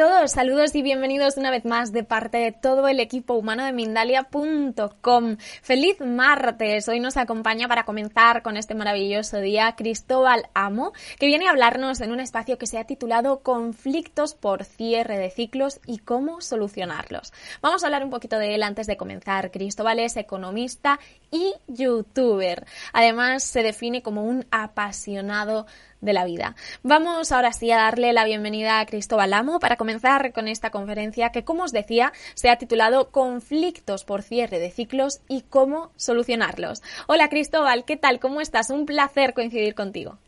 a saludos y bienvenidos una vez más de parte de todo el equipo humano de Mindalia.com. Feliz martes, hoy nos acompaña para comenzar con este maravilloso día Cristóbal Amo, que viene a hablarnos en un espacio que se ha titulado Conflictos por cierre de ciclos y cómo solucionarlos. Vamos a hablar un poquito de él antes de comenzar. Cristóbal es economista y youtuber. Además, se define como un apasionado de la vida. Vamos ahora sí a darle la bienvenida a Cristóbal Amo para comenzar con esta conferencia que, como os decía, se ha titulado Conflictos por cierre de ciclos y cómo solucionarlos. Hola Cristóbal, ¿qué tal? ¿Cómo estás? Un placer coincidir contigo.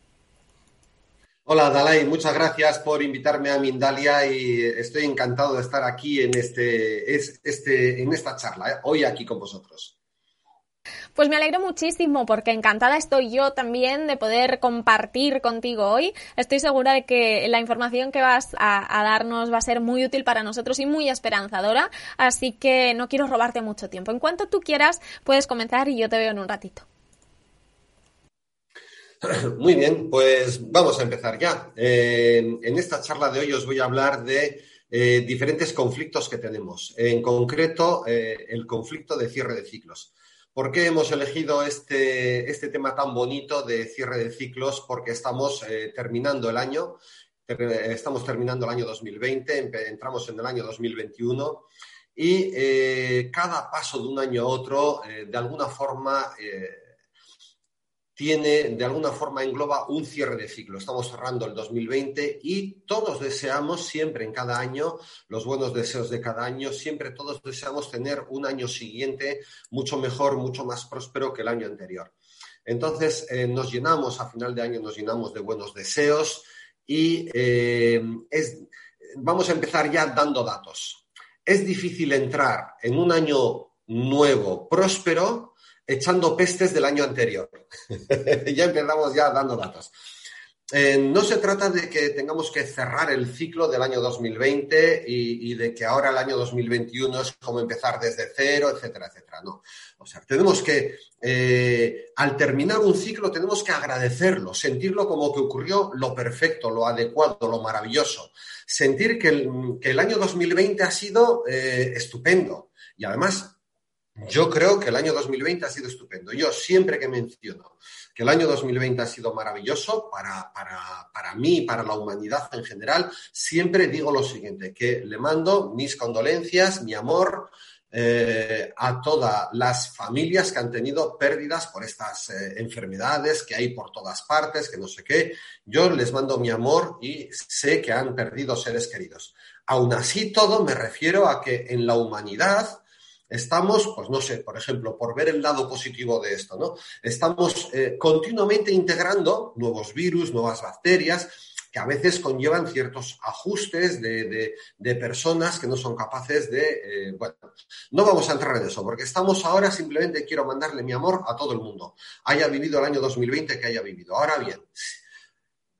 Hola Dalai, muchas gracias por invitarme a Mindalia y estoy encantado de estar aquí en, este, este, en esta charla, ¿eh? hoy aquí con vosotros. Pues me alegro muchísimo porque encantada estoy yo también de poder compartir contigo hoy. Estoy segura de que la información que vas a, darnos va a ser muy útil para nosotros y muy esperanzadora, así que no quiero robarte mucho tiempo. En cuanto tú quieras, puedes comenzar y yo te veo en un ratito. Muy bien, pues vamos a empezar ya. Eh, en esta charla de hoy os voy a hablar de eh, diferentes conflictos que tenemos. En concreto, eh, el conflicto de cierre de ciclos. ¿Por qué hemos elegido este, este, tema tan bonito de cierre de ciclos? Porque estamos eh, terminando el año, estamos terminando el año 2020, entramos en el año 2021 y eh, cada paso de un año a otro, eh, de alguna forma, tiene, de alguna forma, engloba un cierre de ciclo. Estamos cerrando el 2020 y todos deseamos siempre en cada año, los buenos deseos de cada año, siempre todos deseamos tener un año siguiente mucho mejor, mucho más próspero que el año anterior. Entonces, eh, nos llenamos, a final de año nos llenamos de buenos deseos y eh, vamos a empezar ya dando datos. Es difícil entrar en un año nuevo, próspero, echando pestes del año anterior. ya empezamos ya dando datos. Eh, no se trata de que tengamos que cerrar el ciclo del año 2020 y, de que ahora el año 2021 es como empezar desde cero, etcétera, etcétera. No. O sea, tenemos que, eh, al terminar un ciclo, tenemos que agradecerlo, sentirlo como que ocurrió lo perfecto, lo adecuado, lo maravilloso. Sentir que el, año 2020 ha sido eh, estupendo. Y además, yo creo que el año 2020 ha sido estupendo. Yo siempre que menciono que el año 2020 ha sido maravilloso para, para, para mí y para la humanidad en general, siempre digo lo siguiente, que le mando mis condolencias, mi amor, eh, a todas las familias que han tenido pérdidas por estas eh, enfermedades que hay por todas partes, que no sé qué. Yo les mando mi amor y sé que han perdido seres queridos. Aún así, todo me refiero a que en la humanidad Estamos, pues no sé, por ejemplo, por ver el lado positivo de esto, ¿no? Estamos eh, continuamente integrando nuevos virus, nuevas bacterias, que a veces conllevan ciertos ajustes de, personas que no son capaces de... Eh, bueno, no vamos a entrar en eso, porque estamos ahora, simplemente quiero mandarle mi amor a todo el mundo. Haya vivido el año 2020 que haya vivido. Ahora bien,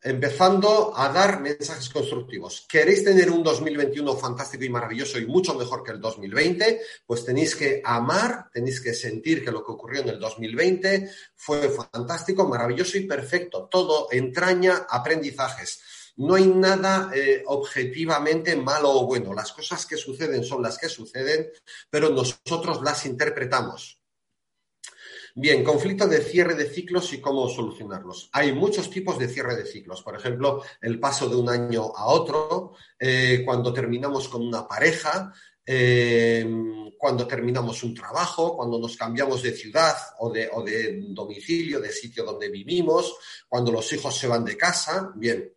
empezando a dar mensajes constructivos. ¿Queréis tener un 2021 fantástico y maravilloso y mucho mejor que el 2020? Pues tenéis que amar, tenéis que sentir que lo que ocurrió en el 2020 fue fantástico, maravilloso y perfecto. Todo entraña aprendizajes. No hay nada eh, objetivamente malo o bueno. Las cosas que suceden son las que suceden, pero nosotros las interpretamos. Bien, conflicto de cierre de ciclos y cómo solucionarlos. Hay muchos tipos de cierre de ciclos. Por ejemplo, el paso de un año a otro, eh, cuando terminamos con una pareja, eh, cuando terminamos un trabajo, cuando nos cambiamos de ciudad o de, o de, domicilio, de sitio donde vivimos, cuando los hijos se van de casa, bien.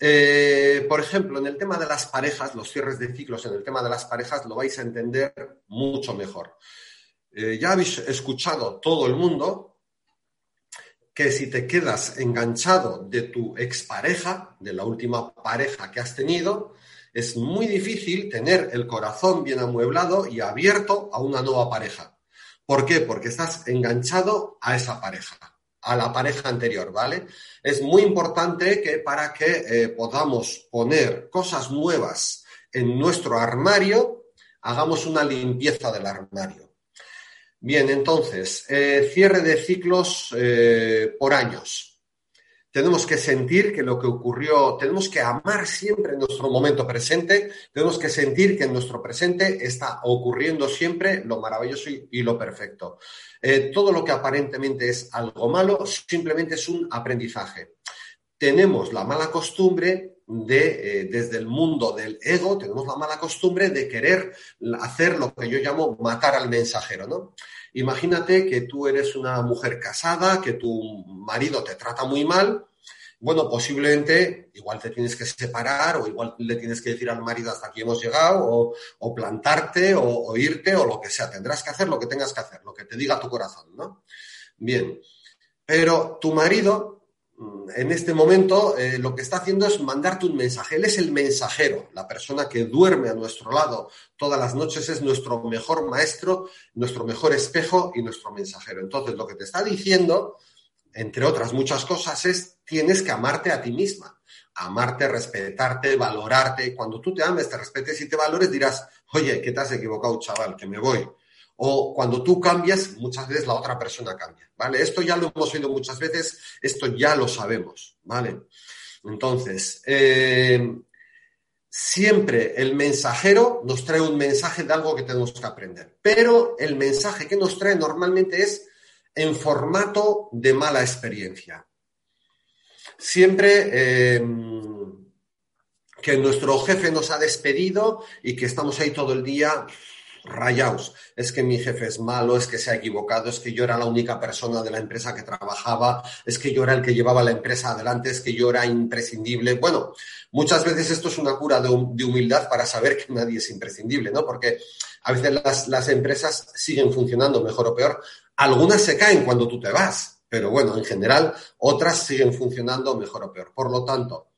Eh, por ejemplo, en el tema de las parejas, los cierres de ciclos en el tema de las parejas lo vais a entender mucho mejor. Eh, ya habéis escuchado todo el mundo que si te quedas enganchado de tu expareja, de la última pareja que has tenido, es muy difícil tener el corazón bien amueblado y abierto a una nueva pareja. ¿Por qué? Porque estás enganchado a esa pareja, a la pareja anterior, ¿vale? Es muy importante que para que eh, podamos poner cosas nuevas en nuestro armario, hagamos una limpieza del armario. Bien, entonces, eh, cierre de ciclos eh, por años. Tenemos que sentir que lo que ocurrió, tenemos que amar siempre nuestro momento presente, tenemos que sentir que en nuestro presente está ocurriendo siempre lo maravilloso y, lo perfecto. Eh, todo lo que aparentemente es algo malo simplemente es un aprendizaje. Tenemos la mala costumbre de, desde el mundo del ego, tenemos la mala costumbre de querer hacer lo que yo llamo matar al mensajero, ¿no? Imagínate que tú eres una mujer casada, que tu marido te trata muy mal. Bueno, posiblemente igual te tienes que separar o igual le tienes que decir al marido hasta aquí hemos llegado o, plantarte o, o, irte o lo que sea. Tendrás que hacer lo que tengas que hacer, lo que te diga tu corazón, ¿no? Bien, pero tu marido en este momento eh, lo que está haciendo es mandarte un mensaje. Él es el mensajero, la persona que duerme a nuestro lado todas las noches es nuestro mejor maestro, nuestro mejor espejo y nuestro mensajero. Entonces, lo que te está diciendo, entre otras muchas cosas, es tienes que amarte a ti misma. Amarte, respetarte, valorarte. Cuando tú te ames, te respetes y te valores, dirás, oye, que te has equivocado, chaval, que me voy o cuando tú cambias, muchas veces la otra persona cambia, ¿vale? Esto ya lo hemos oído muchas veces, esto ya lo sabemos, ¿vale? Entonces, eh, siempre el mensajero nos trae un mensaje de algo que tenemos que aprender, pero el mensaje que nos trae normalmente es en formato de mala experiencia. Siempre eh, que nuestro jefe nos ha despedido y que estamos ahí todo el día rayaos. Es que mi jefe es malo, es que se ha equivocado, es que yo era la única persona de la empresa que trabajaba, es que yo era el que llevaba la empresa adelante, es que yo era imprescindible. Bueno, muchas veces esto es una cura de, humildad para saber que nadie es imprescindible, ¿no? Porque a veces las, las empresas siguen funcionando mejor o peor. Algunas se caen cuando tú te vas, pero bueno, en general, otras siguen funcionando mejor o peor. Por lo tanto,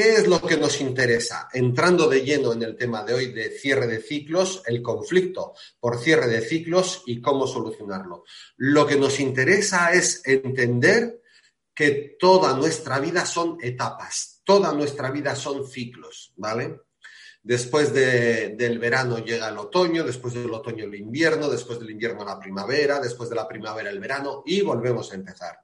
¿Qué es lo que nos interesa? Entrando de lleno en el tema de hoy de cierre de ciclos, el conflicto por cierre de ciclos y cómo solucionarlo. Lo que nos interesa es entender que toda nuestra vida son etapas, toda nuestra vida son ciclos, ¿vale? Después del verano llega el otoño, después del otoño el invierno, después del invierno la primavera, después de la primavera el verano y volvemos a empezar.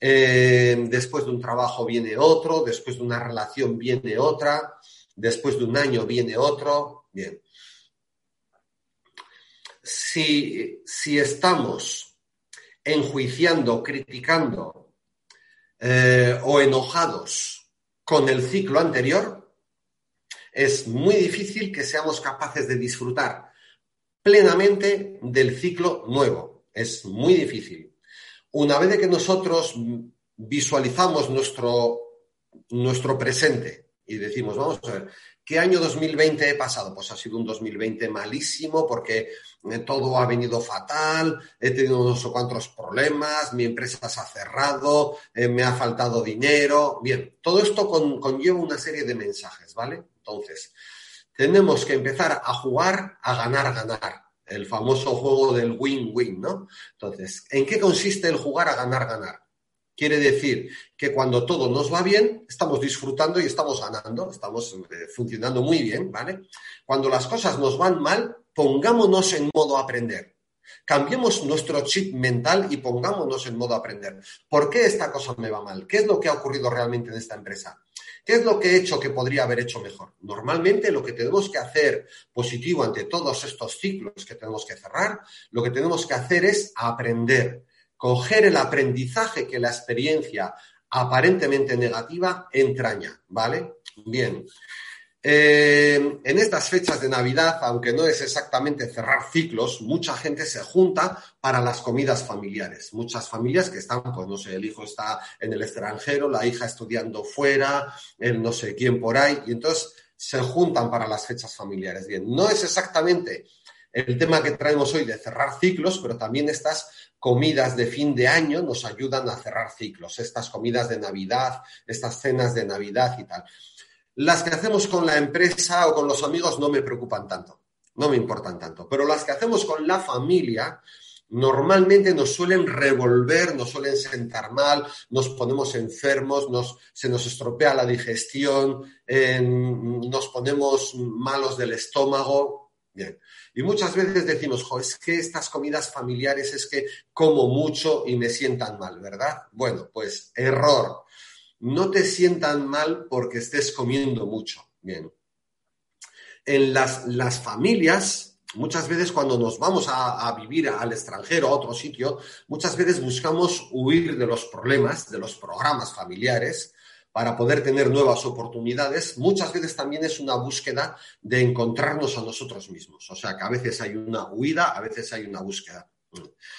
Eh, después de un trabajo viene otro, después de una relación viene otra, después de un año viene otro. Bien. Si, estamos enjuiciando, criticando eh, o enojados con el ciclo anterior, es muy difícil que seamos capaces de disfrutar plenamente del ciclo nuevo. Es muy difícil. Una vez que nosotros visualizamos nuestro, nuestro presente y decimos, vamos a ver, ¿qué año 2020 he pasado? Pues ha sido un 2020 malísimo porque eh, todo ha venido fatal, he tenido unos cuantos problemas, mi empresa se ha cerrado, eh, me ha faltado dinero. Bien, todo esto conlleva una serie de mensajes, ¿vale? Entonces, tenemos que empezar a jugar a ganar, ganar el famoso juego del win-win, ¿no? Entonces, ¿en qué consiste el jugar a ganar-ganar? Quiere decir que cuando todo nos va bien, estamos disfrutando y estamos ganando, estamos eh, funcionando muy bien, ¿vale? Cuando las cosas nos van mal, pongámonos en modo aprender. Cambiemos nuestro chip mental y pongámonos en modo aprender. ¿Por qué esta cosa me va mal? ¿Qué es lo que ha ocurrido realmente en esta empresa? ¿Qué es lo que he hecho que podría haber hecho mejor? Normalmente lo que tenemos que hacer positivo ante todos estos ciclos que tenemos que cerrar, lo que tenemos que hacer es aprender, coger el aprendizaje que la experiencia aparentemente negativa entraña, ¿vale? Bien. Eh, en estas fechas de Navidad, aunque no es exactamente cerrar ciclos, mucha gente se junta para las comidas familiares. Muchas familias que están, pues no sé, el hijo está en el extranjero, la hija estudiando fuera, el no sé quién por ahí, y entonces se juntan para las fechas familiares. Bien, no es exactamente el tema que traemos hoy de cerrar ciclos, pero también estas comidas de fin de año nos ayudan a cerrar ciclos, estas comidas de Navidad, estas cenas de Navidad y tal. Las que hacemos con la empresa o con los amigos no me preocupan tanto, no me importan tanto, pero las que hacemos con la familia normalmente nos suelen revolver, nos suelen sentar mal, nos ponemos enfermos, se nos estropea la digestión, nos ponemos malos del estómago. Bien. Y muchas veces decimos, es que estas comidas familiares es que como mucho y me sientan mal, ¿verdad? Bueno, pues error no te sientan mal porque estés comiendo mucho. Bien. En las, familias, muchas veces cuando nos vamos a, vivir al extranjero, a otro sitio, muchas veces buscamos huir de los problemas, de los programas familiares, para poder tener nuevas oportunidades, muchas veces también es una búsqueda de encontrarnos a nosotros mismos. O sea, que a veces hay una huida, a veces hay una búsqueda.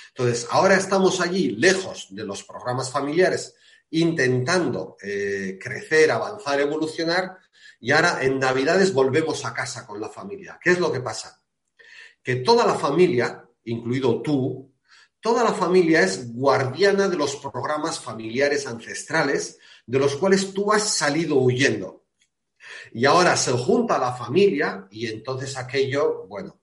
Entonces, ahora estamos allí, lejos de los programas familiares, intentando eh, crecer, avanzar, evolucionar, y ahora en Navidades volvemos a casa con la familia. ¿Qué es lo que pasa? Que toda la familia, incluido tú, toda la familia es guardiana de los programas familiares ancestrales de los cuales tú has salido huyendo. Y ahora se junta la familia y entonces aquello, bueno,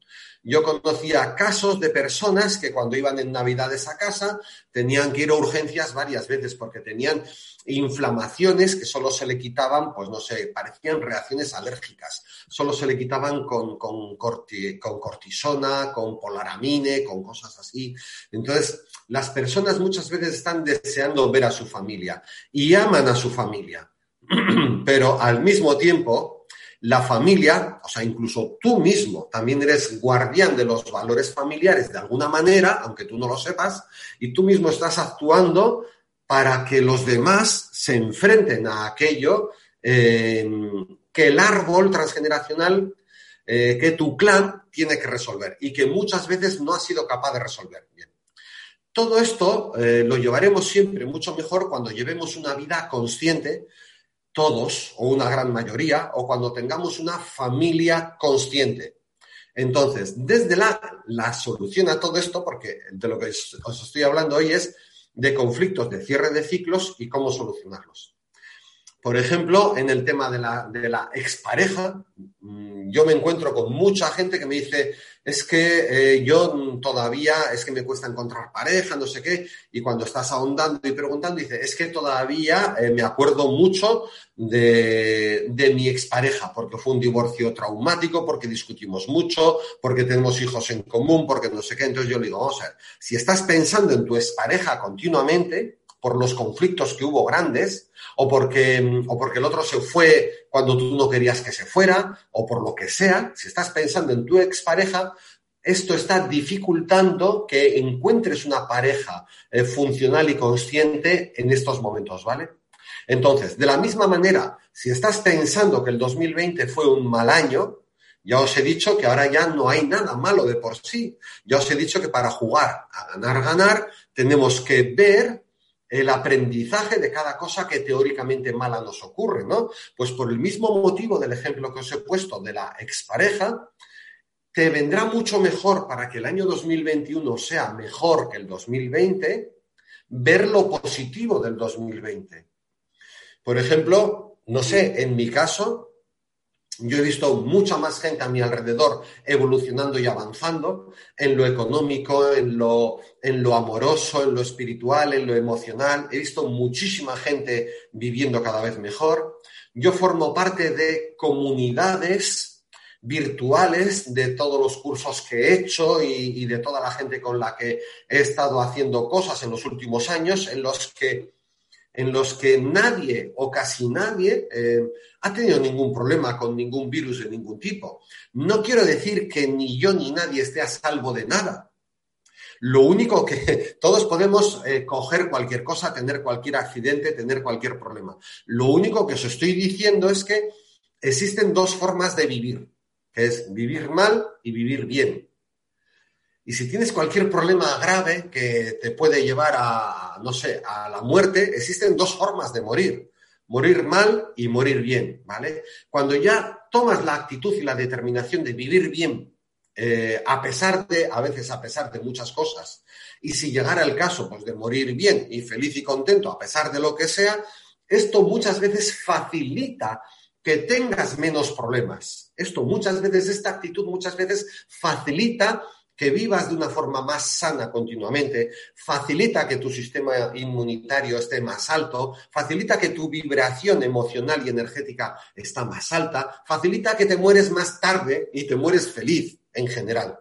yo conocía casos de personas que cuando iban en Navidades a casa tenían que ir a urgencias varias veces porque tenían inflamaciones que solo se le quitaban, pues no sé, parecían reacciones alérgicas. Solo se le quitaban con, con, con cortisona, con polaramine, con cosas así. Entonces, las personas muchas veces están deseando ver a su familia y aman a su familia. Pero al mismo tiempo, la familia, o sea, incluso tú mismo también eres guardián de los valores familiares de alguna manera, aunque tú no lo sepas, y tú mismo estás actuando para que los demás se enfrenten a aquello eh, que el árbol transgeneracional, eh, que tu clan tiene que resolver y que muchas veces no ha sido capaz de resolver. Bien. Todo esto eh, lo llevaremos siempre mucho mejor cuando llevemos una vida consciente, todos o una gran mayoría o cuando tengamos una familia consciente. Entonces, desde la, la solución a todo esto, porque de lo que os estoy hablando hoy es de conflictos de cierre de ciclos y cómo solucionarlos. Por ejemplo, en el tema de la, de la expareja, mm, yo me encuentro con mucha gente que me dice, es que eh, yo todavía, es que me cuesta encontrar pareja, no sé qué, y cuando estás ahondando y preguntando, dice, es que todavía eh, me acuerdo mucho de, de mi expareja, porque fue un divorcio traumático, porque discutimos mucho, porque tenemos hijos en común, porque no sé qué. Entonces yo le digo, vamos a ver, si estás pensando en tu expareja continuamente, por los conflictos que hubo grandes, o porque, o porque el otro se fue cuando tú no querías que se fuera, o por lo que sea, si estás pensando en tu expareja, esto está dificultando que encuentres una pareja eh, funcional y consciente en estos momentos, ¿vale? Entonces, de la misma manera, si estás pensando que el 2020 fue un mal año, ya os he dicho que ahora ya no hay nada malo de por sí. Ya os he dicho que para jugar a ganar, ganar, tenemos que ver el aprendizaje de cada cosa que teóricamente mala nos ocurre, ¿no? Pues por el mismo motivo del ejemplo que os he puesto de la expareja, te vendrá mucho mejor para que el año 2021 sea mejor que el 2020, ver lo positivo del 2020. Por ejemplo, no sé, en mi caso, yo he visto mucha más gente a mi alrededor evolucionando y avanzando en lo económico, en lo, en lo amoroso, en lo espiritual, en lo emocional. He visto muchísima gente viviendo cada vez mejor. Yo formo parte de comunidades virtuales de todos los cursos que he hecho y, y de toda la gente con la que he estado haciendo cosas en los últimos años, en los que en los que nadie o casi nadie eh, ha tenido ningún problema con ningún virus de ningún tipo. No quiero decir que ni yo ni nadie esté a salvo de nada. Lo único que todos podemos eh, coger cualquier cosa, tener cualquier accidente, tener cualquier problema. Lo único que os estoy diciendo es que existen dos formas de vivir, que es vivir mal y vivir bien. Y si tienes cualquier problema grave que te puede llevar a, no sé, a la muerte, existen dos formas de morir. Morir mal y morir bien, ¿vale? Cuando ya tomas la actitud y la determinación de vivir bien, eh, a pesar de, a veces a pesar de muchas cosas, y si llegara el caso, pues de morir bien y feliz y contento, a pesar de lo que sea, esto muchas veces facilita que tengas menos problemas. Esto muchas veces, esta actitud muchas veces facilita que vivas de una forma más sana continuamente, facilita que tu sistema inmunitario esté más alto, facilita que tu vibración emocional y energética está más alta, facilita que te mueres más tarde y te mueres feliz en general.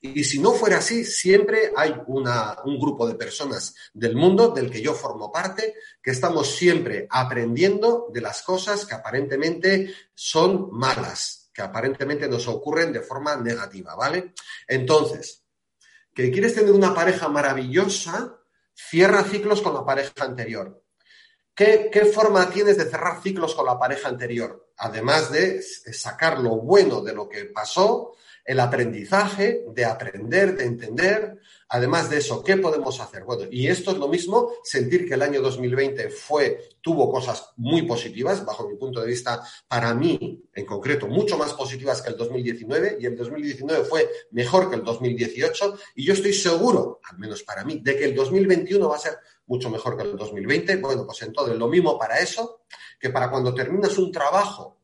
Y si no fuera así, siempre hay un grupo de personas del mundo del que yo formo parte, que estamos siempre aprendiendo de las cosas que aparentemente son malas, que aparentemente nos ocurren de forma negativa, ¿vale? Entonces, que quieres tener una pareja maravillosa, cierra ciclos con la pareja anterior. ¿Qué, ¿Qué, forma tienes de cerrar ciclos con la pareja anterior? Además de sacar lo bueno de lo que pasó, el aprendizaje, de aprender, de entender. Además de eso, ¿qué podemos hacer? Bueno, y esto es lo mismo, sentir que el año 2020 fue, tuvo cosas muy positivas, bajo mi punto de vista, para mí, en concreto, mucho más positivas que el 2019, y el 2019 fue mejor que el 2018, y yo estoy seguro, al menos para mí, de que el 2021 va a ser mucho mejor que el 2020. Bueno, pues entonces lo mismo para eso, que para cuando terminas un trabajo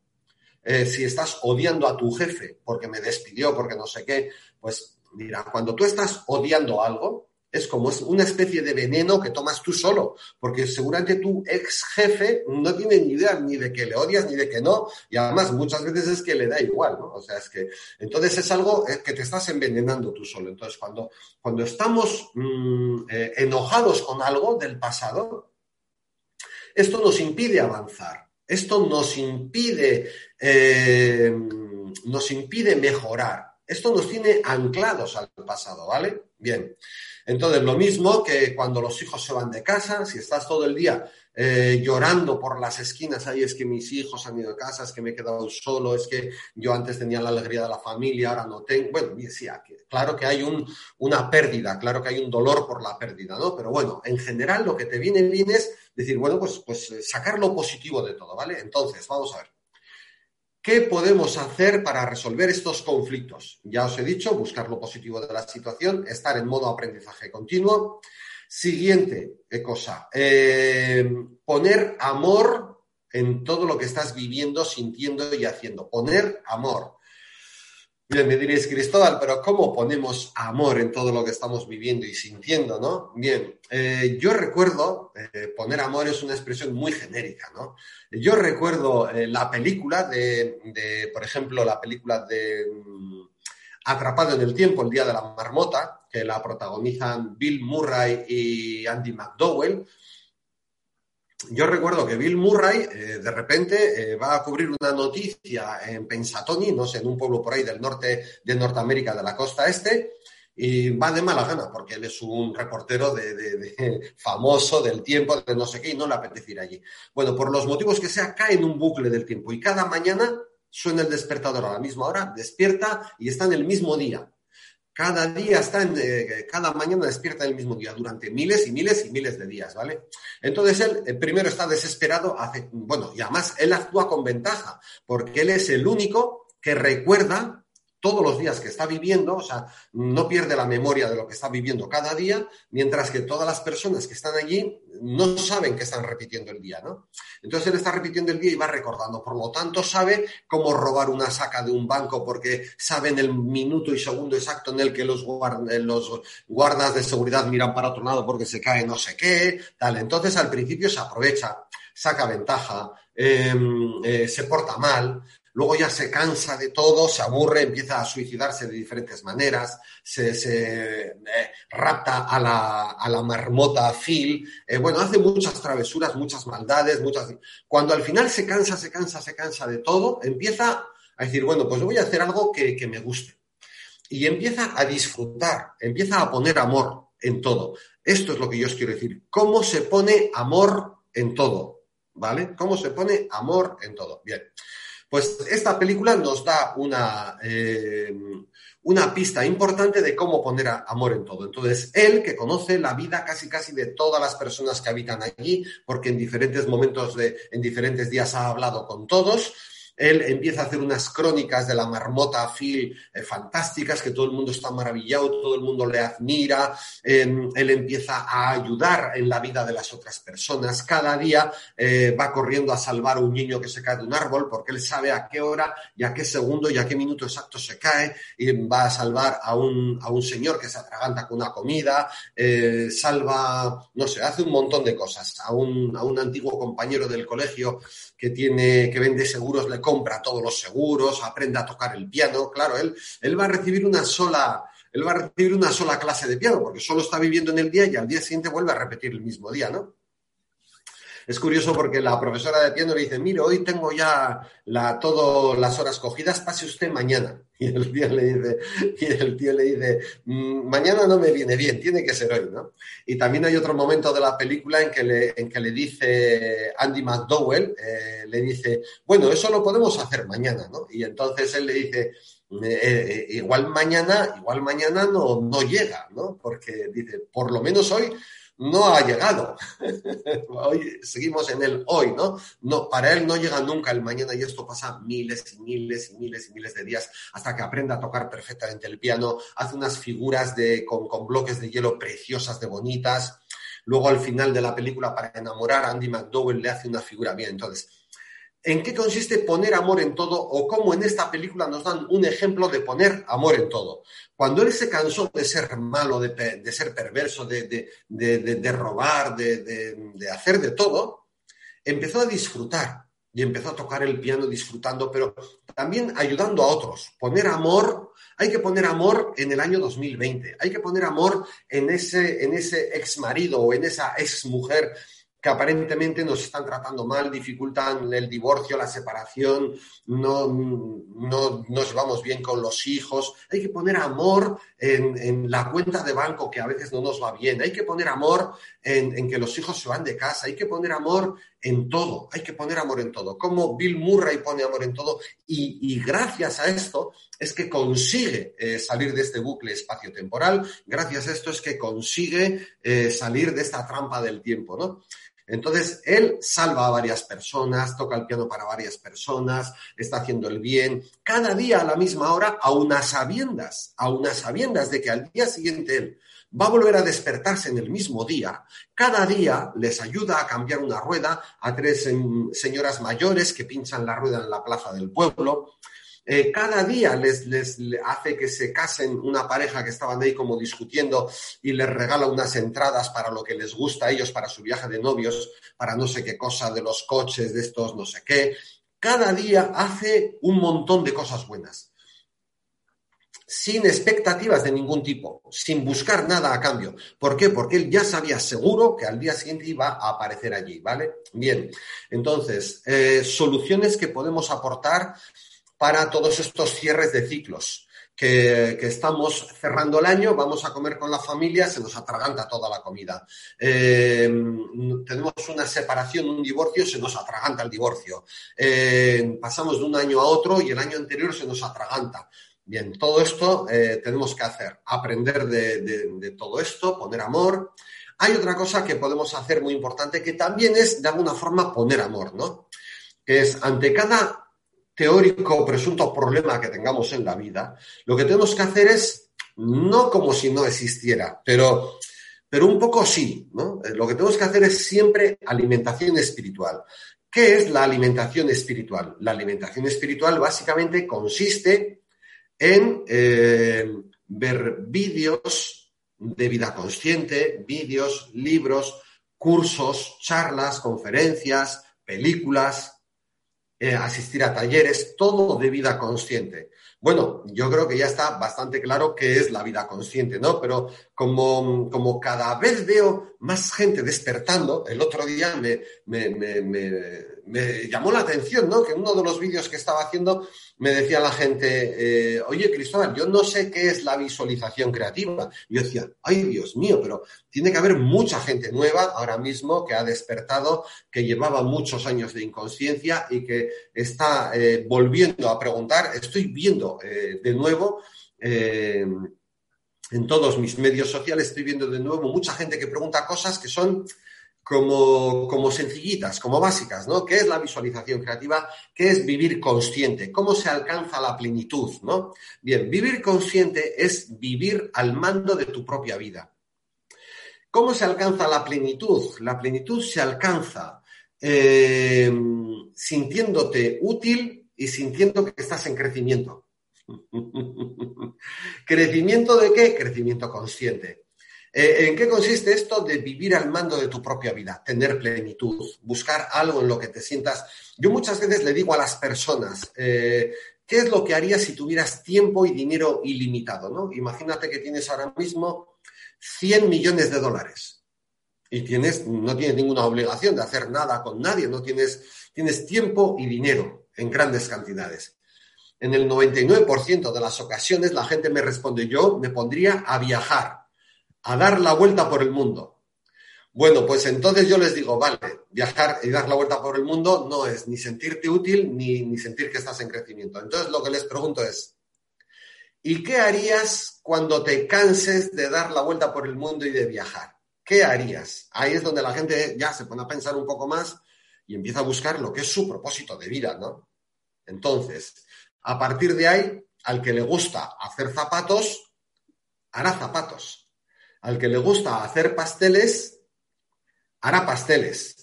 eh, si estás odiando a tu jefe porque me despidió, porque no sé qué, pues mira, cuando tú estás odiando algo, es como una especie de veneno que tomas tú solo, porque seguramente tu ex jefe no tiene ni idea ni de que le odias ni de que no, y además muchas veces es que le da igual, ¿no? O sea, es que entonces es algo que te estás envenenando tú solo. Entonces, cuando, cuando estamos mm, eh, enojados con algo del pasado, esto nos impide avanzar. Esto nos impide, eh, nos impide mejorar. Esto nos tiene anclados al pasado, ¿vale? Bien. Entonces, lo mismo que cuando los hijos se van de casa, si estás todo el día eh, llorando por las esquinas, ahí es que mis hijos han ido de casa, es que me he quedado solo, es que yo antes tenía la alegría de la familia, ahora no tengo. Bueno, sí, claro que hay un, una pérdida, claro que hay un dolor por la pérdida, ¿no? Pero bueno, en general lo que te viene bien es decir, bueno, pues, pues eh, sacar lo positivo de todo, ¿vale? Entonces, vamos a ver. ¿Qué podemos hacer para resolver estos conflictos? Ya os he dicho, buscar lo positivo de la situación, estar en modo aprendizaje continuo. Siguiente cosa, eh, poner amor en todo lo que estás viviendo, sintiendo y haciendo. Poner amor. Bien, me diréis, Cristóbal, pero ¿cómo ponemos amor en todo lo que estamos viviendo y sintiendo, no? Bien, eh, yo recuerdo, eh, poner amor es una expresión muy genérica, ¿no? Yo recuerdo eh, la película de, por ejemplo, la película de mm, Atrapado en el Tiempo, El Día de la Marmota, que la protagonizan Bill Murray y Andy McDowell, yo recuerdo que Bill Murray eh, de repente eh, va a cubrir una noticia en Pensatoni, no sé, en un pueblo por ahí del norte de Norteamérica, de la costa este, y va de mala gana, porque él es un reportero de, famoso del tiempo, de no sé qué, y no le apetece ir allí. Bueno, por los motivos que sea, cae en un bucle del tiempo y cada mañana suena el despertador a la misma hora, despierta y está en el mismo día cada día está en, eh, cada mañana despierta el mismo día durante miles y miles y miles de días, ¿vale? Entonces él eh, primero está desesperado, hace, bueno, y además él actúa con ventaja, porque él es el único que recuerda todos los días que está viviendo, o sea, no pierde la memoria de lo que está viviendo cada día, mientras que todas las personas que están allí no saben que están repitiendo el día, ¿no? Entonces él está repitiendo el día y va recordando, por lo tanto sabe cómo robar una saca de un banco porque saben el minuto y segundo exacto en el que los, los guardas de seguridad miran para otro lado porque se cae no sé qué, tal. Entonces al principio se aprovecha, saca ventaja, em, eh, se porta mal, luego ya se cansa de todo, se aburre, empieza a suicidarse de diferentes maneras, se, eh, rapta a la, a la, marmota Phil, eh, bueno, hace muchas travesuras, muchas maldades, muchas... Cuando al final se cansa, se cansa, se cansa de todo, empieza a decir, bueno, pues voy a hacer algo que, que me guste. Y empieza a disfrutar, empieza a poner amor en todo. Esto es lo que yo os quiero decir. ¿Cómo se pone amor en todo? ¿Vale? ¿Cómo se pone amor en todo? Bien. Pues esta película nos da una, eh, una pista importante de cómo poner amor en todo. Entonces, él que conoce la vida casi casi de todas las personas que habitan allí, porque en diferentes momentos de, en diferentes días ha hablado con todos, él empieza a hacer unas crónicas de la marmota Phil eh, fantásticas, que todo el mundo está maravillado, todo el mundo le admira. Em, él empieza a ayudar en la vida de las otras personas. Cada día eh, va corriendo a salvar a un niño que se cae de un árbol porque él sabe a qué hora y a qué segundo y a qué minuto exacto se cae y va a salvar a un, a un señor que se atraganta con una comida, eh, salva, no sé, hace un montón de cosas. A un, a un antiguo compañero del colegio que tiene, que vende seguros, le compra todos los seguros, aprende a tocar el piano. Claro, él, él va a recibir una sola, él va a recibir una sola clase de piano, porque solo está viviendo en el día y al día siguiente vuelve a repetir el mismo día, ¿no? Es curioso porque la profesora de piano le dice, mire, hoy tengo ya la, todas las horas cogidas, pase usted mañana. Y el tío le dice, y el tío le dice, mm, mañana no me viene bien, tiene que ser hoy, ¿no? Y también hay otro momento de la película en que le, en que le dice Andy McDowell, eh, le dice, bueno, eso lo podemos hacer mañana, ¿no? Y entonces él le dice, eh, eh, igual mañana, igual mañana no, no llega, ¿no? Porque dice, por lo menos hoy no ha llegado. hoy seguimos en el hoy, ¿no? ¿no? Para él no llega nunca el mañana y esto pasa miles y miles y miles y miles de días hasta que aprenda a tocar perfectamente el piano, hace unas figuras de, con, con bloques de hielo preciosas, de bonitas. Luego al final de la película, para enamorar a Andy McDowell, le hace una figura bien. Entonces, en qué consiste poner amor en todo o cómo en esta película nos dan un ejemplo de poner amor en todo. Cuando él se cansó de ser malo, de, ser perverso, de, de robar, de, hacer de todo, empezó a disfrutar y empezó a tocar el piano disfrutando, pero también ayudando a otros. Poner amor, hay que poner amor en el año 2020, hay que poner amor en ese, en ese ex marido o en esa ex mujer que aparentemente nos están tratando mal, dificultan el divorcio, la separación, no, no nos llevamos bien con los hijos. Hay que poner amor en, la cuenta de banco que a veces no nos va bien. Hay que poner amor en, que los hijos se van de casa. Hay que poner amor en todo. Hay que poner amor en todo. Como Bill Murray pone amor en todo. Y, gracias a esto es que consigue eh, salir de este bucle espacio-temporal. Gracias a esto es que consigue eh, salir de esta trampa del tiempo, ¿no? Entonces, él salva a varias personas, toca el piano para varias personas, está haciendo el bien, cada día a la misma hora, a unas sabiendas, a unas sabiendas de que al día siguiente él va a volver a despertarse en el mismo día. Cada día les ayuda a cambiar una rueda a tres señoras mayores que pinchan la rueda en la plaza del pueblo. Eh, cada día les, hace que se casen una pareja que estaban ahí como discutiendo y les regala unas entradas para lo que les gusta a ellos, para su viaje de novios, para no sé qué cosa de los coches, de estos no sé qué. Cada día hace un montón de cosas buenas sin expectativas de ningún tipo, sin buscar nada a cambio. ¿Por qué? Porque él ya sabía seguro que al día siguiente iba a aparecer allí, ¿vale? Bien, entonces, eh, soluciones que podemos aportar para todos estos cierres de ciclos. Que, estamos cerrando el año, vamos a comer con la familia, se nos atraganta toda la comida. Eh, tenemos una separación, un divorcio, se nos atraganta el divorcio. Eh, pasamos de un año a otro y el año anterior se nos atraganta. Bien, todo esto eh, tenemos que hacer, aprender de, de todo esto, poner amor. Hay otra cosa que podemos hacer muy importante que también es de alguna forma poner amor, ¿no? Que es ante cada teórico o presunto problema que tengamos en la vida, lo que tenemos que hacer es, no como si no existiera, pero, pero un poco sí, ¿no? Eh, lo que tenemos que hacer es siempre alimentación espiritual. ¿Qué es la alimentación espiritual? La alimentación espiritual básicamente consiste en eh, ver vídeos de vida consciente, vídeos, libros, cursos, charlas, conferencias, películas, eh, asistir a talleres, todo de vida consciente. Bueno, yo creo que ya está bastante claro qué es la vida consciente, ¿no? Pero como, como cada vez veo más gente despertando. El otro día me, llamó la atención, ¿no? Que uno de los vídeos que estaba haciendo me decía la gente, eh, oye Cristóbal, yo no sé qué es la visualización creativa. Yo decía, ay Dios mío, pero tiene que haber mucha gente nueva ahora mismo que ha despertado, que llevaba muchos años de inconsciencia y que está eh, volviendo a preguntar. Estoy viendo eh, de nuevo en todos mis medios sociales estoy viendo de nuevo mucha gente que pregunta cosas que son como, como sencillitas, como básicas, ¿no? ¿Qué es la visualización creativa? ¿Qué es vivir consciente? ¿Cómo se alcanza la plenitud, ¿no? Bien, vivir consciente es vivir al mando de tu propia vida. ¿Cómo se alcanza la plenitud? La plenitud se alcanza eh, sintiéndote útil y sintiendo que estás en crecimiento. ¿Crecimiento de qué? Crecimiento consciente. Eh, ¿En qué consiste esto de vivir al mando de tu propia vida? Tener plenitud, buscar algo en lo que te sientas. Yo muchas veces le digo a las personas, eh, ¿qué es lo que harías si tuvieras tiempo y dinero ilimitado? ¿no? Imagínate que tienes ahora mismo 100 millones de dólares y tienes, no tienes ninguna obligación de hacer nada con nadie, no tienes, tienes tiempo y dinero en grandes cantidades en el 99% de las ocasiones la gente me responde, yo me pondría a viajar, a dar la vuelta por el mundo. Bueno, pues entonces yo les digo, vale, viajar y dar la vuelta por el mundo no es ni sentirte útil ni, ni sentir que estás en crecimiento. Entonces lo que les pregunto es, ¿y qué harías cuando te canses de dar la vuelta por el mundo y de viajar? ¿Qué harías? Ahí es donde la gente ya se pone a pensar un poco más y empieza a buscar lo que es su propósito de vida, ¿no? Entonces, a partir de ahí, al que le gusta hacer zapatos, hará zapatos. Al que le gusta hacer pasteles, hará pasteles.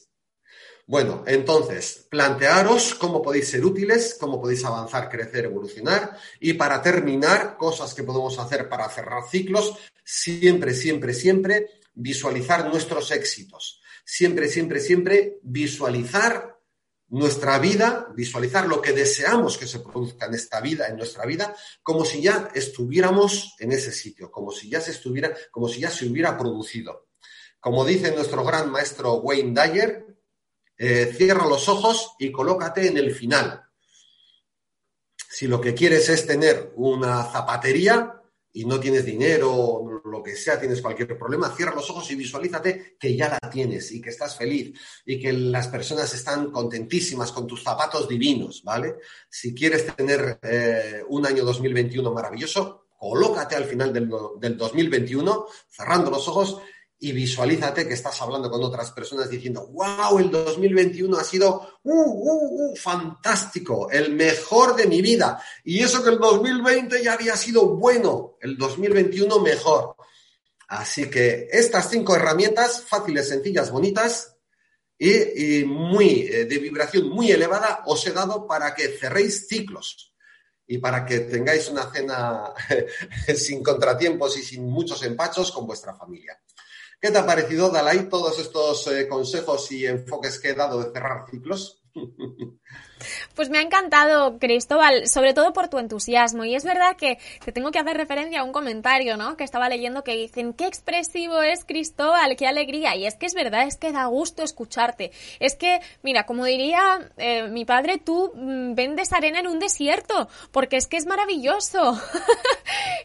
Bueno, entonces, plantearos cómo podéis ser útiles, cómo podéis avanzar, crecer, evolucionar. Y para terminar, cosas que podemos hacer para cerrar ciclos, siempre, siempre, siempre visualizar nuestros éxitos. Siempre, siempre, siempre visualizar nuestra vida, visualizar lo que deseamos que se produzca en esta vida, en nuestra vida, como si ya estuviéramos en ese sitio, como si ya se estuviera, como si ya se hubiera producido. Como dice nuestro gran maestro Wayne Dyer, eh, cierra los ojos y colócate en el final. Si lo que quieres es tener una zapatería, y no tienes dinero, lo que sea, tienes cualquier problema, cierra los ojos y visualízate que ya la tienes y que estás feliz y que las personas están contentísimas con tus zapatos divinos, ¿vale? Si quieres tener eh, un año 2021 maravilloso, colócate al final del, del 2021, cerrando los ojos y visualízate que estás hablando con otras personas diciendo, wow, el 2021 ha sido uh, uh, uh, fantástico, el mejor de mi vida. Y eso que el 2020 ya había sido bueno, el 2021 mejor. Así que estas cinco herramientas, fáciles, sencillas, bonitas y, muy eh, de vibración muy elevada, os he dado para que cerréis ciclos y para que tengáis una cena sin contratiempos y sin muchos empachos con vuestra familia. ¿Qué te ha parecido, Dalai, todos estos eh, consejos y enfoques que he dado de cerrar ciclos? Pues me ha encantado, Cristóbal, sobre todo por tu entusiasmo. Y es verdad que te tengo que hacer referencia a un comentario, ¿no? Que estaba leyendo que dicen, qué expresivo es Cristóbal, qué alegría. Y es que es verdad, es que da gusto escucharte. Es que, mira, como diría eh, mi padre, tú mm, vendes arena en un desierto, porque es que es maravilloso.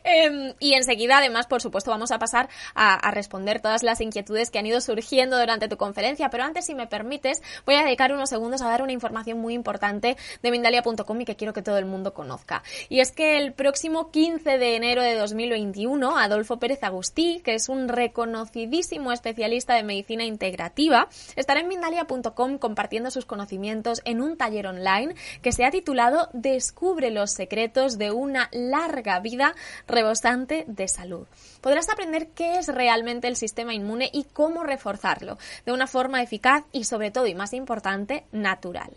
Em, y enseguida, además, por supuesto, vamos a pasar a, a responder todas las inquietudes que han ido surgiendo durante tu conferencia. Pero antes, si me permites, voy a dedicar unos segundos a dar una información muy importante de Mindalia.com y que quiero que todo el mundo conozca. Y es que el próximo 15 de enero de 2021, Adolfo Pérez Agustí, que es un reconocidísimo especialista de medicina integrativa, estará en Mindalia.com compartiendo sus conocimientos en un taller online que se ha titulado Descubre los secretos de una larga vida rebosante de salud. Podrás aprender qué es realmente el sistema inmune y cómo reforzarlo de una forma eficaz y sobre todo y más importante, natural.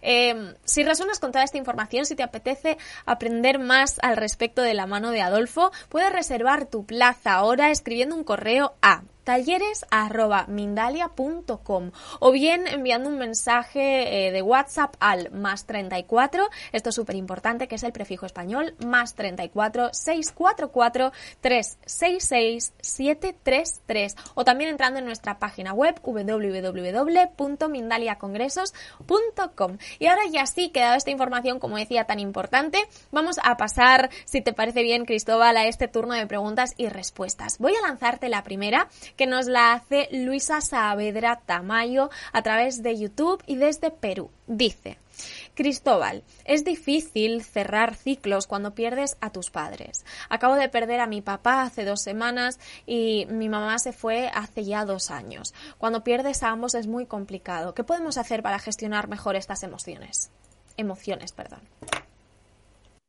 Em, si resuenas con toda esta información, si te apetece aprender más al respecto de la mano de Adolfo, puedes reservar tu plaza ahora escribiendo un correo a talleres.mindalia.com o bien enviando un mensaje eh, de WhatsApp al más 34, esto es súper importante, que es el prefijo español, más 34 644 366 733 o también entrando en nuestra página web www.mindaliacongresos.com. Y ahora ya sí, quedado esta información, como decía, tan importante, vamos a pasar, si te parece bien, Cristóbal, a este turno de preguntas y respuestas. Voy a lanzarte la primera, que nos la hace Luisa Saavedra Tamayo a través de YouTube y desde Perú. Dice, Cristóbal, es difícil cerrar ciclos cuando pierdes a tus padres. Acabo de perder a mi papá hace dos semanas y mi mamá se fue hace ya dos años. Cuando pierdes a ambos es muy complicado. ¿Qué podemos hacer para gestionar mejor estas emociones? Emociones, perdón.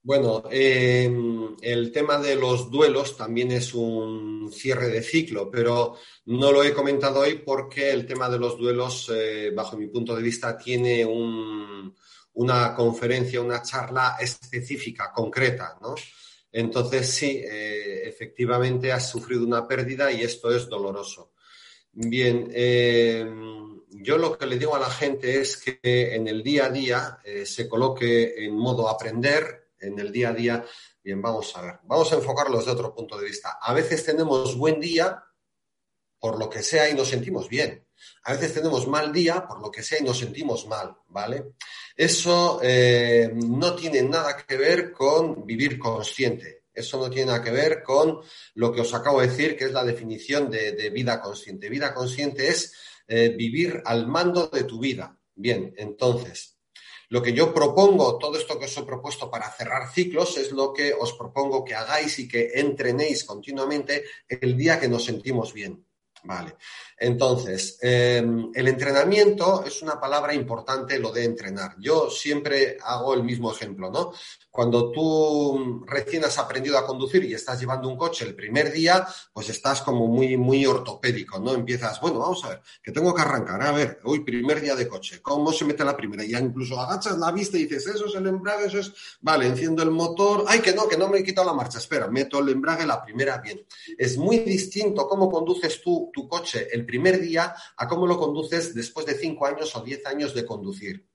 Bueno, em, el tema de los duelos también es un cierre de ciclo, pero no lo he comentado hoy porque el tema de los duelos, eh, bajo mi punto de vista, tiene una conferencia, una charla específica, concreta, ¿no? Entonces, sí, eh, efectivamente has sufrido una pérdida y esto es doloroso. Bien, em, yo lo que le digo a la gente es que en el día a día eh, se coloque en modo aprender, en el día a día. Bien, vamos a ver, vamos a enfocarlo desde otro punto de vista. A veces tenemos buen día por lo que sea y nos sentimos bien. A veces tenemos mal día por lo que sea y nos sentimos mal, ¿vale? Eso eh, no tiene nada que ver con vivir consciente. Eso no tiene nada que ver con lo que os acabo de decir, que es la definición de, vida consciente. Vida consciente es eh, vivir al mando de tu vida. Bien, entonces, lo que yo propongo, todo esto que os he propuesto para cerrar ciclos, es lo que os propongo que hagáis y que entrenéis continuamente el día que nos sentimos bien. Vale. Entonces, em, el entrenamiento es una palabra importante, lo de entrenar. Yo siempre hago el mismo ejemplo, ¿no? Cuando tú recién has aprendido a conducir y estás llevando un coche el primer día, pues estás como muy, muy ortopédico, ¿no? Empiezas, bueno, vamos a ver, que tengo que arrancar, a ver, hoy primer día de coche, ¿cómo se mete la primera? Ya incluso agachas la vista y dices, eso es el embrague, eso es, vale, enciendo el motor, ay, que no, que no me he quitado la marcha, espera, meto el embrague la primera, bien. Es muy distinto cómo conduces tú tu coche el primer día a cómo lo conduces después de cinco años o diez años de conducir.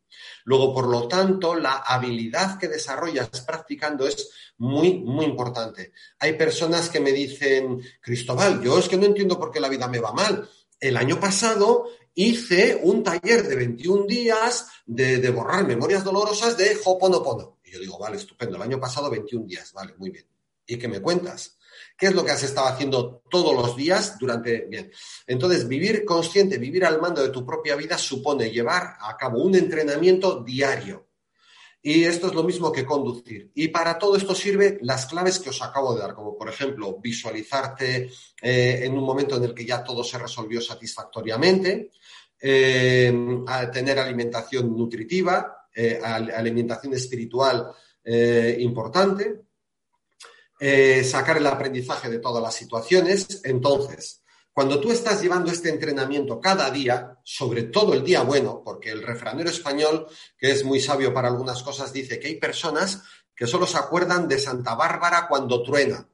Luego, por lo tanto, la habilidad que desarrollas practicando es muy, muy importante. Hay personas que me dicen, Cristóbal, yo es que no entiendo por qué la vida me va mal. El año pasado hice un taller de 21 días de, de borrar memorias dolorosas de Hoponopono. Y yo digo, vale, estupendo, el año pasado 21 días, vale, muy bien. ¿Y qué me cuentas? ¿Qué es lo que has estado haciendo todos los días durante... Bien, entonces vivir consciente, vivir al mando de tu propia vida supone llevar a cabo un entrenamiento diario. Y esto es lo mismo que conducir. Y para todo esto sirven las claves que os acabo de dar, como por ejemplo visualizarte eh, en un momento en el que ya todo se resolvió satisfactoriamente, eh, tener alimentación nutritiva, eh, alimentación espiritual importante, eh, sacar el aprendizaje de todas las situaciones. Entonces, cuando tú estás llevando este entrenamiento cada día, sobre todo el día bueno, porque el refranero español, que es muy sabio para algunas cosas, dice que hay personas que solo se acuerdan de Santa Bárbara cuando truena.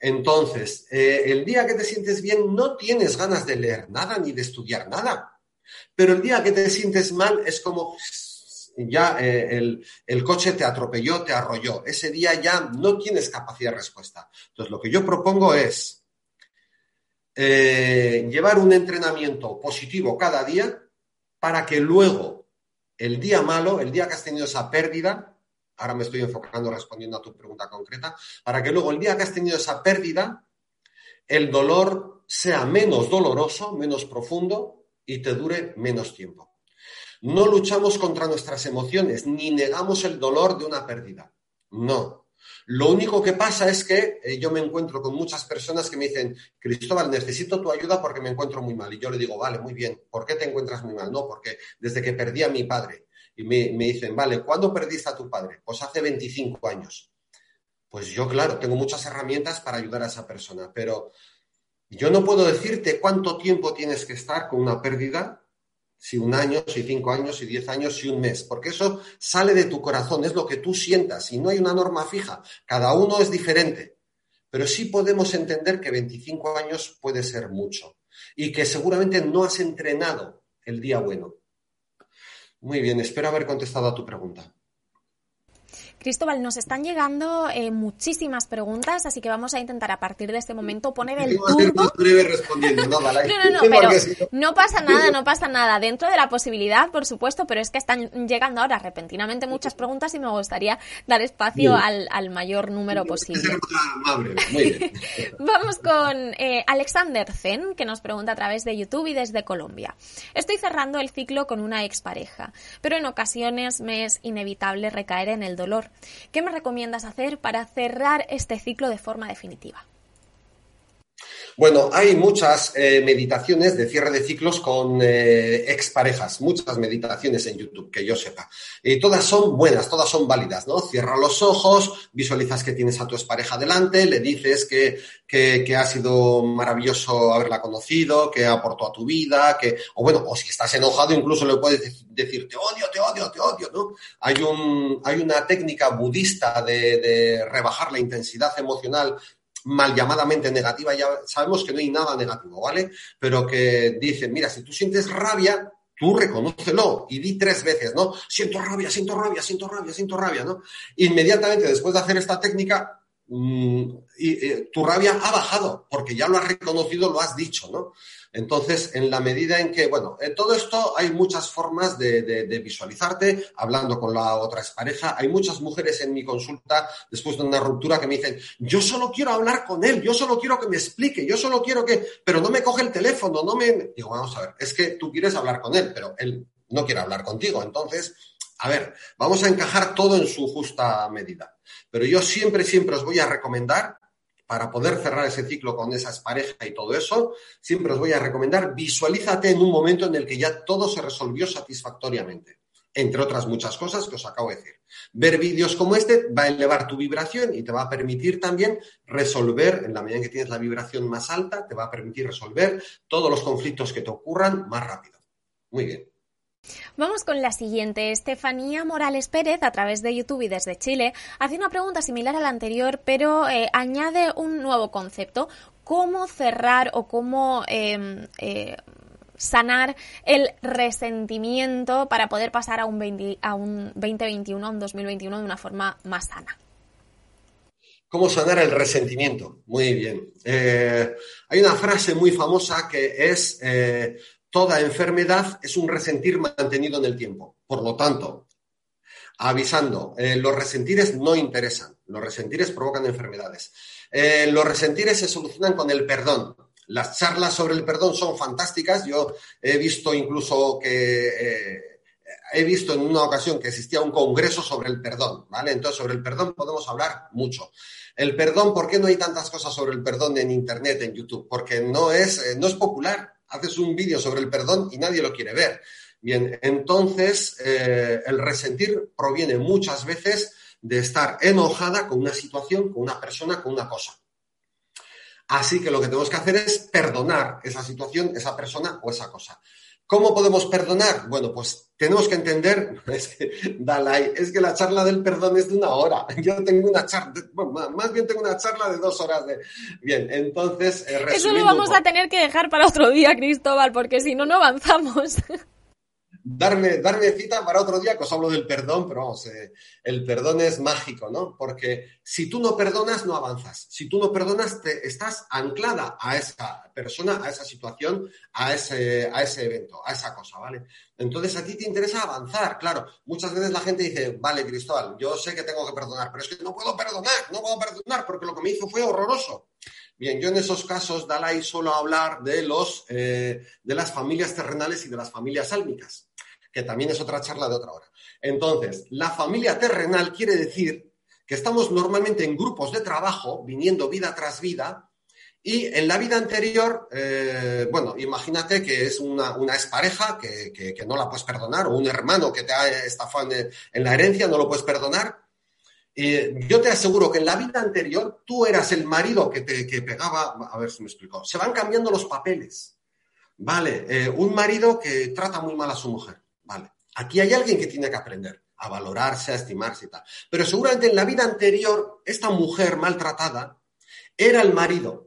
Entonces, eh, el día que te sientes bien no tienes ganas de leer nada ni de estudiar nada. Pero el día que te sientes mal es como ya eh, el, coche te atropelló, te arrolló. Ese día ya no tienes capacidad de respuesta. Entonces, lo que yo propongo es eh, llevar un entrenamiento positivo cada día para que luego, el día malo, el día que has tenido esa pérdida, ahora me estoy enfocando respondiendo a tu pregunta concreta, para que luego el día que has tenido esa pérdida, el dolor sea menos doloroso, menos profundo y te dure menos tiempo. No luchamos contra nuestras emociones, ni negamos el dolor de una pérdida. No. Lo único que pasa es que eh, yo me encuentro con muchas personas que me dicen, Cristóbal, necesito tu ayuda porque me encuentro muy mal. Y yo le digo, vale, muy bien. ¿Por qué te encuentras muy mal? No, porque desde que perdí a mi padre. Y me, me dicen, vale, ¿cuándo perdiste a tu padre? Pues hace 25 años. Pues yo, claro, tengo muchas herramientas para ayudar a esa persona, pero yo no puedo decirte cuánto tiempo tienes que estar con una pérdida si un año, si cinco años, si diez años, si un mes, porque eso sale de tu corazón, es lo que tú sientas y no hay una norma fija, cada uno es diferente, pero sí podemos entender que 25 años puede ser mucho. y que seguramente no has entrenado el día bueno. Muy bien, espero haber contestado a tu pregunta. Cristóbal, nos están llegando eh, muchísimas preguntas, así que vamos a intentar a partir de este momento poner el turbo. No, no, no, pero no pasa nada, no pasa nada. Dentro de la posibilidad, por supuesto, pero es que están llegando ahora repentinamente muchas preguntas y me gustaría dar espacio al, mayor número posible. vamos con eh, Alexander Zen, que nos pregunta a través de YouTube y desde Colombia. Estoy cerrando el ciclo con una expareja, pero en ocasiones me es inevitable recaer en el dolor. ¿Qué me recomiendas hacer para cerrar este ciclo de forma definitiva? Bueno, hay muchas eh, meditaciones de cierre de ciclos con eh, exparejas, muchas meditaciones en YouTube, que yo sepa. Y todas son buenas, todas son válidas, ¿no? Cierra los ojos, visualizas que tienes a tu expareja delante, le dices que, que, ha sido maravilloso haberla conocido, que aportó a tu vida, que, o bueno, o si estás enojado, incluso le puedes decir, te odio, te odio, te odio, ¿no? Hay, un, hay una técnica budista de, de rebajar la intensidad emocional mal llamadamente negativa, ya sabemos que no hay nada negativo, ¿vale? Pero que dicen, mira, si tú sientes rabia, tú reconócelo y di tres veces, ¿no? Siento rabia, siento rabia, siento rabia, siento rabia, ¿no? Inmediatamente después de hacer esta técnica, mm, y, tu rabia ha bajado, porque ya lo has reconocido, lo has dicho, ¿no? Entonces, en la medida en que, bueno, en todo esto hay muchas formas de, visualizarte, hablando con la otra pareja. Hay muchas mujeres en mi consulta después de una ruptura que me dicen, yo solo quiero hablar con él, yo solo quiero que me explique, yo solo quiero que, pero no me coge el teléfono, no me... Digo, vamos a ver, es que tú quieres hablar con él, pero él no quiere hablar contigo. Entonces, a ver, vamos a encajar todo en su justa medida. Pero yo siempre, siempre os voy a recomendar para poder cerrar ese ciclo con esas parejas y todo eso, siempre os voy a recomendar, visualízate en un momento en el que ya todo se resolvió satisfactoriamente, entre otras muchas cosas que os acabo de decir. Ver vídeos como este va a elevar tu vibración y te va a permitir también resolver, en la medida en que tienes la vibración más alta, te va a permitir resolver todos los conflictos que te ocurran más rápido. Muy bien. Vamos con la siguiente. Estefanía Morales Pérez, a través de YouTube y desde Chile, hace una pregunta similar a la anterior, pero eh, añade un nuevo concepto. ¿Cómo cerrar o cómo em, eh, sanar el resentimiento para poder pasar a un, a un 2021, a un 2021 de una forma más sana? ¿Cómo sanar el resentimiento? Muy bien. Eh, hay una frase muy famosa que es toda enfermedad es un resentir mantenido en el tiempo. Por lo tanto, avisando, eh, los resentires no interesan, los resentires provocan enfermedades. Eh, los resentires se solucionan con el perdón. Las charlas sobre el perdón son fantásticas. Yo he visto incluso que eh, he visto en una ocasión que existía un congreso sobre el perdón, ¿vale? Entonces, sobre el perdón podemos hablar mucho. El perdón, ¿por qué no hay tantas cosas sobre el perdón en Internet, en YouTube? Porque no es, no es popular haces un vídeo sobre el perdón y nadie lo quiere ver. Bien, entonces eh, el resentir proviene muchas veces de estar enojada con una situación, con una persona, con una cosa. Así que lo que tenemos que hacer es perdonar esa situación, esa persona o esa cosa. ¿Cómo podemos perdonar? Bueno, pues tenemos que entender, es que, Dalai, es que la charla del perdón es de una hora. Yo tengo una charla, más bien tengo una charla de dos horas. De... Bien, entonces, eh, Eso lo vamos a tener que dejar para otro día, Cristóbal, porque si no, no avanzamos. darme, darme cita para otro día que os hablo del perdón, pero vamos, eh, el perdón es mágico, ¿no? Porque si tú no perdonas, no avanzas. Si tú no perdonas, te estás anclada a esa persona, a esa situación, a ese, a ese evento, a esa cosa, ¿vale? Entonces a ti te interesa avanzar, claro. Muchas veces la gente dice, vale, Cristóbal, yo sé que tengo que perdonar, pero es que no puedo perdonar, no puedo perdonar porque lo que me hizo fue horroroso. Bien, yo en esos casos, Dalai, suelo hablar de, los, eh, de las familias terrenales y de las familias álmicas que también es otra charla de otra hora. Entonces, la familia terrenal quiere decir que estamos normalmente en grupos de trabajo, viniendo vida tras vida, y en la vida anterior, eh, bueno, imagínate que es una, una expareja que, que, no la puedes perdonar, o un hermano que te ha estafado en, la herencia, no lo puedes perdonar. Y yo te aseguro que en la vida anterior tú eras el marido que te que pegaba, a ver si me explico, se van cambiando los papeles. Vale, eh, un marido que trata muy mal a su mujer Vale. Aquí hay alguien que tiene que aprender a valorarse, a estimarse y tal. Pero seguramente en la vida anterior, esta mujer maltratada era el marido.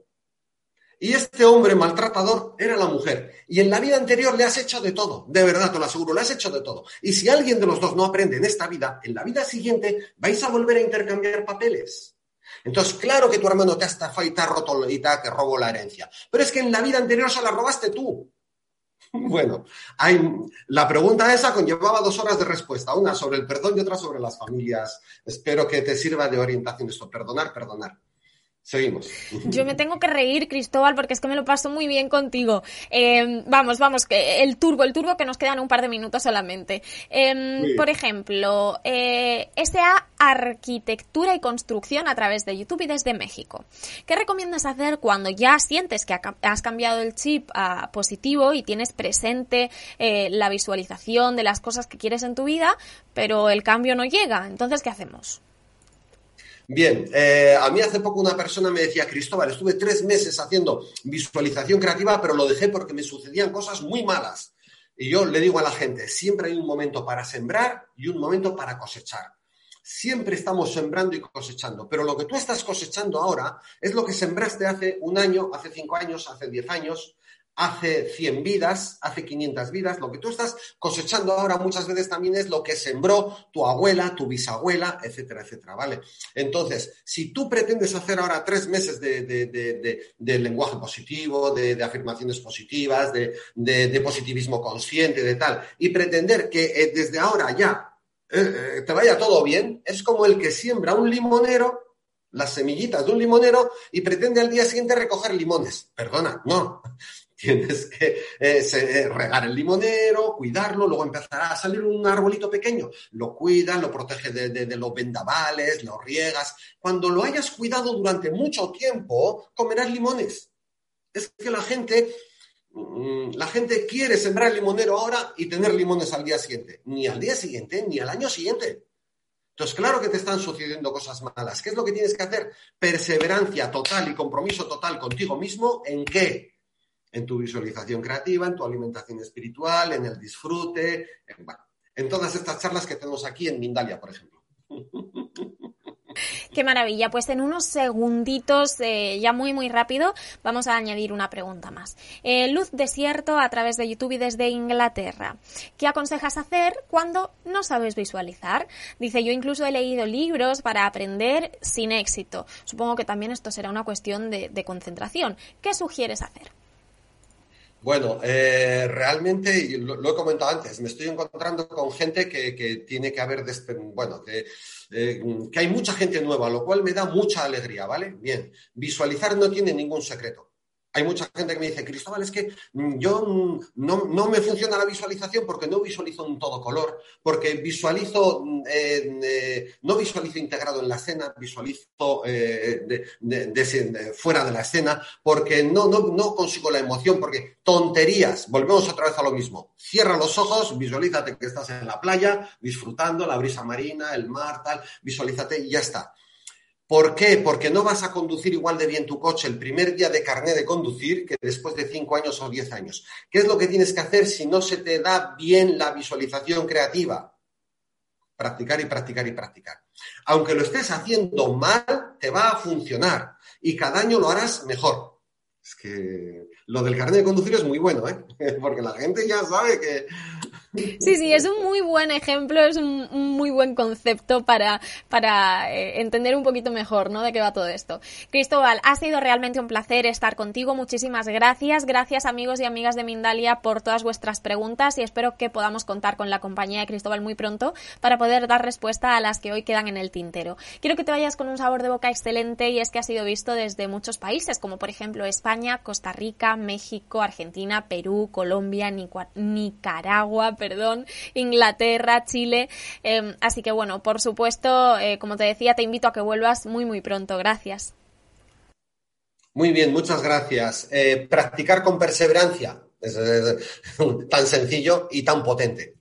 Y este hombre maltratador era la mujer. Y en la vida anterior le has hecho de todo. De verdad, te lo aseguro, le has hecho de todo. Y si alguien de los dos no aprende en esta vida, en la vida siguiente vais a volver a intercambiar papeles. Entonces, claro que tu hermano te ha estafado y te ha roto y te, robó la herencia. Pero es que en la vida anterior se la robaste tú. Bueno, la pregunta esa conllevaba dos horas de respuesta, una sobre el perdón y otra sobre las familias. Espero que te sirva de orientación esto, perdonar, perdonar. Seguimos. Yo me tengo que reír, Cristóbal, porque es que me lo paso muy bien contigo. Eh, vamos, vamos, que el turbo, el turbo que nos quedan un par de minutos solamente. Em, por ejemplo, eh, SA Arquitectura y Construcción a través de YouTube y desde México. ¿Qué recomiendas hacer cuando ya sientes que has cambiado el chip a positivo y tienes presente eh, la visualización de las cosas que quieres en tu vida, pero el cambio no llega? Entonces, ¿qué hacemos? Bien, eh, a mí hace poco una persona me decía, Cristóbal, estuve tres meses haciendo visualización creativa, pero lo dejé porque me sucedían cosas muy malas. Y yo le digo a la gente, siempre hay un momento para sembrar y un momento para cosechar. Siempre estamos sembrando y cosechando, pero lo que tú estás cosechando ahora es lo que sembraste hace un año, hace cinco años, hace diez años, hace 100 vidas, hace 500 vidas. Lo que tú estás cosechando ahora muchas veces también es lo que sembró tu abuela, tu bisabuela, etcétera, etcétera, ¿vale? Entonces, si tú pretendes hacer ahora tres meses de, lenguaje positivo, de, afirmaciones positivas, de, positivismo consciente, de tal, y pretender que eh, desde ahora ya eh, eh, te vaya todo bien, es como el que siembra un limonero las semillitas de un limonero y pretende al día siguiente recoger limones. Perdona, no. Tienes que eh, eh, regar el limonero, cuidarlo, luego empezará a salir un arbolito pequeño. Lo cuidas, lo proteges de, los vendavales, lo riegas. Cuando lo hayas cuidado durante mucho tiempo, comerás limones. Es que la gente, mm, la gente quiere sembrar el limonero ahora y tener limones al día siguiente. Ni al día siguiente, ni al año siguiente. Entonces, claro que te están sucediendo cosas malas. ¿Qué es lo que tienes que hacer? Perseverancia total y compromiso total contigo mismo. ¿En qué? En tu visualización creativa, en tu alimentación espiritual, en el disfrute, en, todas estas charlas que tenemos aquí en Mindalia, por ejemplo. Qué maravilla. Pues en unos segunditos, eh, ya muy, muy rápido, vamos a añadir una pregunta más. Eh, Luz Desierto a través de YouTube y desde Inglaterra. ¿Qué aconsejas hacer cuando no sabes visualizar? Dice, yo incluso he leído libros para aprender sin éxito. Supongo que también esto será una cuestión de concentración. ¿Qué sugieres hacer? Bueno, eh, realmente, lo, he comentado antes, me estoy encontrando con gente que, tiene que haber, bueno, eh, que hay mucha gente nueva, lo cual me da mucha alegría, ¿vale? Bien, visualizar no tiene ningún secreto. Hay mucha gente que me dice, Cristóbal, es que mm, yo mm, no, me funciona la visualización porque no visualizo en todo color, porque visualizo, mm, eh, no visualizo integrado en la escena, visualizo eh, fuera de la escena, porque no, no, no consigo la emoción, porque tonterías, volvemos otra vez a lo mismo. Cierra los ojos, visualízate que estás en la playa, disfrutando la brisa marina, el mar, tal, visualízate y ya está. ¿Por qué? Porque no vas a conducir igual de bien tu coche el primer día de carné de conducir que después de cinco años o diez años. ¿Qué es lo que tienes que hacer si no se te da bien la visualización creativa? Practicar y practicar y practicar. Aunque lo estés haciendo mal, te va a funcionar y cada año lo harás mejor. Es que lo del carnet de conducir es muy bueno, ¿eh? porque la gente ya sabe que Sí, sí, es un muy buen ejemplo, es un, muy buen concepto para, para eh, entender un poquito mejor, ¿no? De qué va todo esto. Cristóbal, ha sido realmente un placer estar contigo. Muchísimas gracias. Gracias, amigos y amigas de Mindalia, por todas vuestras preguntas y espero que podamos contar con la compañía de Cristóbal muy pronto para poder dar respuesta a las que hoy quedan en el tintero. Quiero que te vayas con un sabor de boca excelente y es que ha sido visto desde muchos países, como por ejemplo España, Costa Rica, México, Argentina, Perú, Colombia, Nicaragua, perdón, Inglaterra, Chile. Em, así que bueno, por supuesto, eh, como te decía, te invito a que vuelvas muy, muy pronto. Gracias. Muy bien, muchas gracias. Eh, practicar con perseverancia es tan sencillo y tan potente.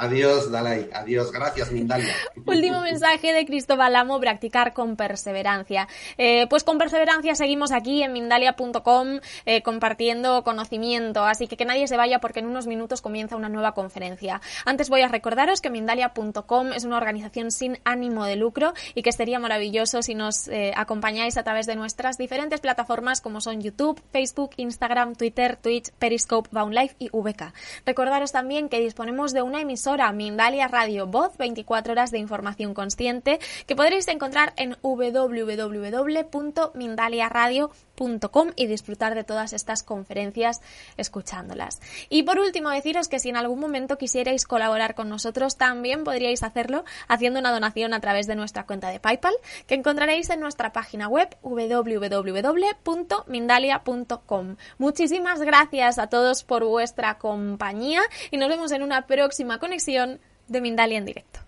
Adiós, Dalai. Adiós. Gracias, Mindalia. Último mensaje de Cristóbal Amo, practicar con perseverancia. Eh, pues con perseverancia seguimos aquí en Mindalia.com eh, compartiendo conocimiento, así que que nadie se vaya porque en unos minutos comienza una nueva conferencia. Antes voy a recordaros que Mindalia.com es una organización sin ánimo de lucro y que sería maravilloso si nos eh, acompañáis a través de nuestras diferentes plataformas como son YouTube, Facebook, Instagram, Twitter, Twitch, Periscope, Live y VK. Recordaros también que disponemos de una emisora Mindalia Radio Voz, 24 horas de información consciente, que podréis encontrar en www.mindaliaradio.com y disfrutar de todas estas conferencias escuchándolas. Y por último, deciros que si en algún momento quisierais colaborar con nosotros, también podríais hacerlo haciendo una donación a través de nuestra cuenta de PayPal, que encontraréis en nuestra página web www.mindalia.com. Muchísimas gracias a todos por vuestra compañía y nos vemos en una próxima conexión de Mindalia en directo.